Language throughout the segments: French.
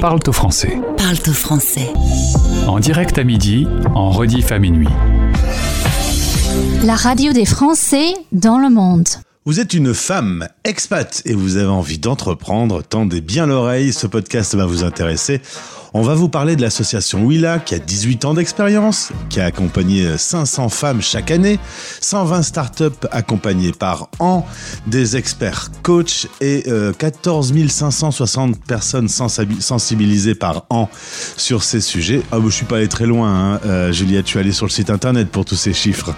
Parle-toi français. Parle-toi français. En direct à midi, en rediff à minuit. La radio des Français dans le monde. Vous êtes une femme expat et vous avez envie d'entreprendre, tendez bien l'oreille, ce podcast va vous intéresser. On va vous parler de l'association Willa qui a 18 ans d'expérience, qui a accompagné 500 femmes chaque année, 120 startups accompagnées par an, des experts coachs et 14 560 personnes sensibilisées par an sur ces sujets. Ah, je suis pas allé très loin, hein. euh, Juliette, je suis allé sur le site internet pour tous ces chiffres.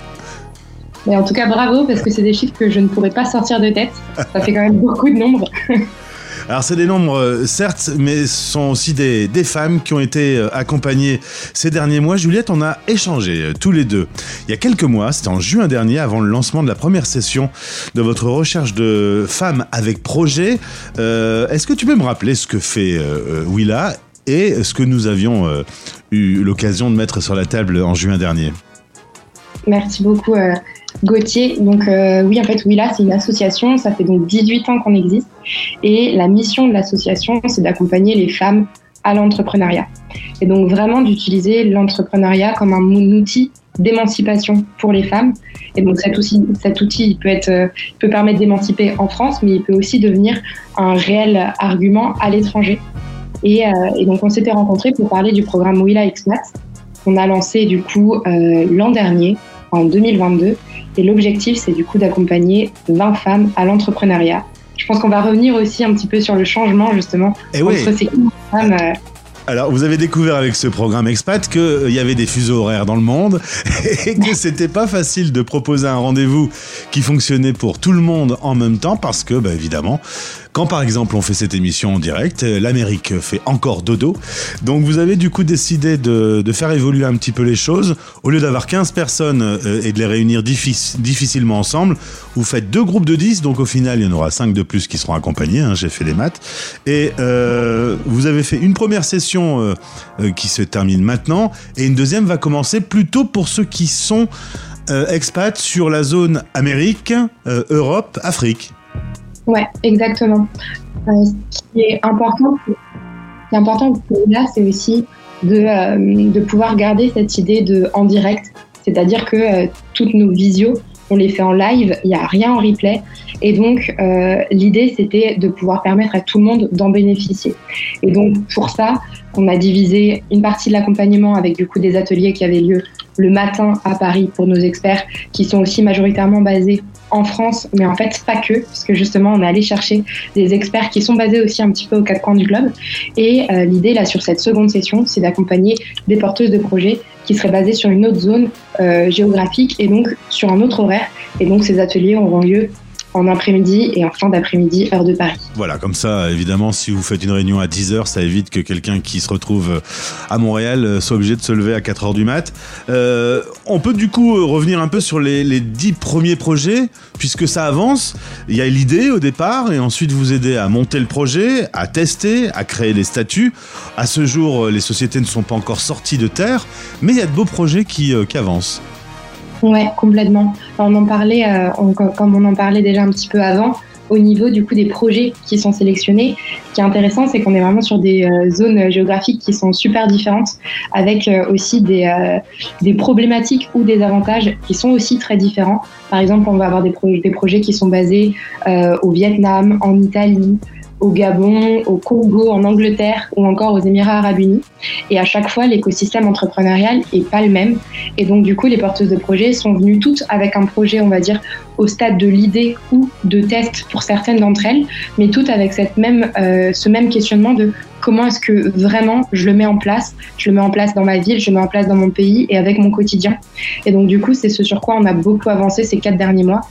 Mais en tout cas, bravo, parce que c'est des chiffres que je ne pourrais pas sortir de tête. Ça fait quand même beaucoup de nombres. Alors c'est des nombres, euh, certes, mais ce sont aussi des, des, femmes qui ont été euh, accompagnées ces derniers mois. Juliette, on a échangé euh, tous les deux il y a quelques mois, c'était en juin dernier, avant le lancement de la première session de votre recherche de femmes avec projet. Euh, Est-ce que tu peux me rappeler ce que fait euh, Willa et ce que nous avions euh, eu l'occasion de mettre sur la table en juin dernier? Merci beaucoup. Gauthier. Donc euh, oui, en fait, Willa, c'est une association. Ça fait donc 18 ans qu'on existe. Et la mission de l'association, c'est d'accompagner les femmes à l'entrepreneuriat. Et donc vraiment d'utiliser l'entrepreneuriat comme un outil d'émancipation pour les femmes. Et donc cet outil, cet outil il peut, euh, permettre d'émanciper en France, mais il peut aussi devenir un réel argument à l'étranger. Et, euh, donc on s'était rencontrés pour parler du programme Willa Expat qu'on a lancé du coup l'an dernier, en 2022. Et l'objectif, c'est du coup d'accompagner 20 femmes à l'entrepreneuriat. Je pense qu'on va revenir aussi un petit peu sur le changement justement Et entre oui. ces femmes. Euh, alors, vous avez découvert avec ce programme Expat qu'il euh, y avait des fuseaux horaires dans le monde et que c'était pas facile de proposer un rendez-vous qui fonctionnait pour tout le monde en même temps parce que, bah, évidemment, quand par exemple on fait cette émission en direct, l'Amérique fait encore dodo. Donc vous avez du coup décidé de, faire évoluer un petit peu les choses. Au lieu d'avoir 15 personnes euh, et de les réunir diffic difficilement ensemble, vous faites deux groupes de 10. Donc au final, il y en aura 5 de plus qui seront accompagnés. Hein, J'ai fait les maths. Et euh, vous avez fait une première session euh, euh, qui se termine maintenant et une deuxième va commencer plutôt pour ceux qui sont euh, expats sur la zone Amérique, euh, Europe, Afrique. Ouais, exactement. Euh, ce qui est important, pour, ce qui est important là, c'est aussi de, euh, de pouvoir garder cette idée de en direct, c'est-à-dire que euh, toutes nos visios, on les fait en live, il n'y a rien en replay, et donc euh, l'idée c'était de pouvoir permettre à tout le monde d'en bénéficier. Et donc pour ça, on a divisé une partie de l'accompagnement avec du coup des ateliers qui avaient lieu le matin à Paris pour nos experts, qui sont aussi majoritairement basés en France, mais en fait pas que, parce que justement on est allé chercher des experts qui sont basés aussi un petit peu aux quatre coins du globe. Et euh, l'idée là sur cette seconde session, c'est d'accompagner des porteuses de projets qui seraient basées sur une autre zone géographique et donc sur un autre horaire. Et donc ces ateliers auront lieu en après-midi et en fin d'après-midi, heure de Paris. Voilà, comme ça, évidemment, si vous faites une réunion à 10h, ça évite que quelqu'un qui se retrouve à Montréal soit obligé de se lever à 4h du mat. Euh, on peut du coup revenir un peu sur les, les 10 premiers projets, puisque ça avance. Il y a l'idée au départ, et ensuite vous aidez à monter le projet, à tester, à créer les statuts. À ce jour, les sociétés ne sont pas encore sorties de terre, mais il y a de beaux projets euh, qui avancent. Ouais, complètement. On en parlait, euh, comme on en parlait déjà un petit peu avant, au niveau du coup des projets qui sont sélectionnés. Ce qui est intéressant, c'est qu'on est vraiment sur des euh, zones géographiques qui sont super différentes, avec euh, aussi des, problématiques ou des avantages qui sont aussi très différents. Par exemple, on va avoir des, pro des projets qui sont basés au Vietnam, en Italie, au Gabon, au Congo, en Angleterre ou encore aux Émirats arabes unis. Et à chaque fois, l'écosystème entrepreneurial est pas le même. Et donc, du coup, les porteuses de projets sont venues toutes avec un projet, on va dire, au stade de l'idée ou de test pour certaines d'entre elles, mais toutes avec euh, ce même questionnement de comment est-ce que vraiment je le mets en place, je le mets en place dans ma ville, je le mets en place dans mon pays et avec mon quotidien. Et donc du coup, c'est ce sur quoi on a beaucoup avancé ces quatre derniers mois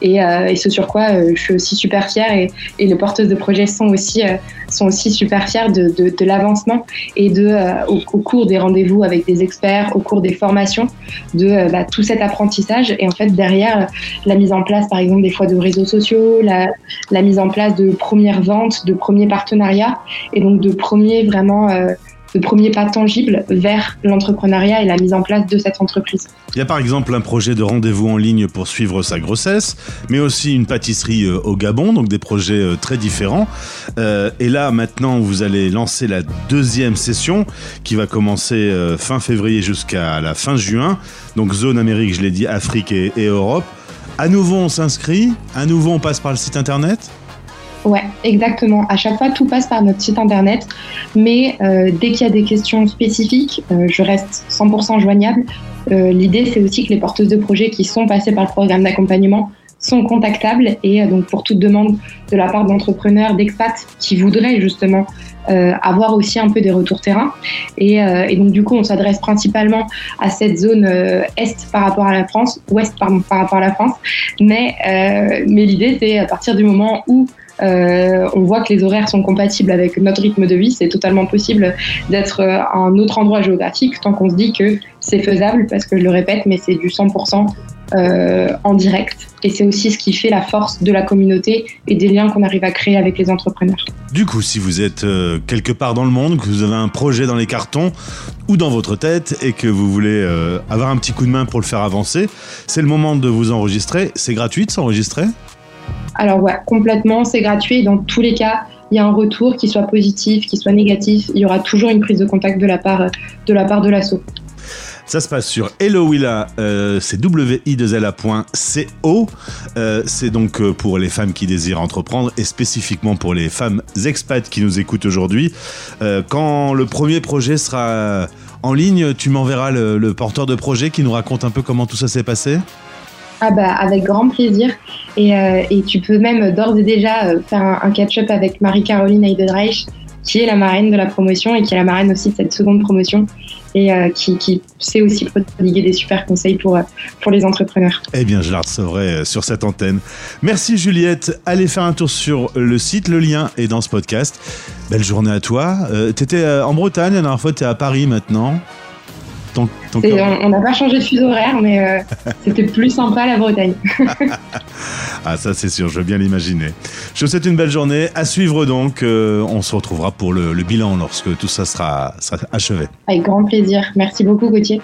et, euh, ce sur quoi euh, je suis aussi super fière et, les porteuses de projets sont aussi, euh, sont aussi super fières de, l'avancement et de, au, cours des rendez-vous avec des experts, au cours des formations, de bah, tout cet apprentissage et en fait derrière la mise en place par exemple des fois de réseaux sociaux, la, la mise en place de premières ventes, de premiers partenariats et donc de premiers vraiment euh, de premiers pas tangibles vers l'entrepreneuriat et la mise en place de cette entreprise. Il y a par exemple un projet de rendez-vous en ligne pour suivre sa grossesse, mais aussi une pâtisserie euh, au Gabon, donc des projets euh, très différents. Euh, et là, maintenant, vous allez lancer la deuxième session qui va commencer fin février jusqu'à la fin juin. Donc zone Amérique, je l'ai dit, Afrique et, et Europe. À nouveau, on s'inscrit. À nouveau, on passe par le site internet. Ouais, exactement. À chaque fois, tout passe par notre site internet. Mais euh, dès qu'il y a des questions spécifiques, euh, je reste 100% joignable. Euh, L'idée, c'est aussi que les porteuses de projets qui sont passées par le programme d'accompagnement sont contactables et euh, donc pour toute demande de la part d'entrepreneurs, d'expats qui voudraient justement euh, avoir aussi un peu des retours terrain. Et, euh, et donc du coup, on s'adresse principalement à cette zone est par rapport à la France, ouest par rapport à la France. Mais, mais l'idée, c'est à partir du moment où on voit que les horaires sont compatibles avec notre rythme de vie. C'est totalement possible d'être à un autre endroit géographique tant qu'on se dit que c'est faisable parce que je le répète, mais c'est du 100% euh, en direct. Et c'est aussi ce qui fait la force de la communauté et des liens qu'on arrive à créer avec les entrepreneurs. Du coup, si vous êtes euh, quelque part dans le monde, que vous avez un projet dans les cartons ou dans votre tête et que vous voulez euh, avoir un petit coup de main pour le faire avancer, c'est le moment de vous enregistrer. C'est gratuit de s'enregistrer? Alors ouais, complètement, c'est gratuit. Dans tous les cas, il y a un retour, qui soit positif, qui soit négatif, il y aura toujours une prise de contact de la part de la part de l'asso. Ça se passe sur Eloïla, euh, c'est wi2la.co. Euh, c'est donc euh, pour les femmes qui désirent entreprendre et spécifiquement pour les femmes expats qui nous écoutent aujourd'hui. Euh, quand le premier projet sera en ligne, tu m'enverras le, porteur de projet qui nous raconte un peu comment tout ça s'est passé Ah bah avec grand plaisir. Et, tu peux même d'ores et déjà faire un, un catch-up avec Marie-Caroline Heidenreich, qui est la marraine de la promotion et qui est la marraine aussi de cette seconde promotion et euh, qui, qui sait aussi prodiguer des super conseils pour, euh, pour les entrepreneurs. Eh bien, je la recevrai euh, sur cette antenne. Merci Juliette. Allez faire un tour sur le site, le lien est dans ce podcast. Belle journée à toi. Euh, T'étais euh, en Bretagne, la dernière fois, t'es à Paris maintenant. Ton, ton on on n'a pas changé de fuseau horaire, mais euh, c'était plus sympa la Bretagne. Ah, ça c'est sûr, je veux bien l'imaginer. Je vous souhaite une belle journée. À suivre donc. euh, on se retrouvera pour le, le bilan lorsque tout ça sera, sera achevé. Avec grand plaisir. Merci beaucoup Gauthier.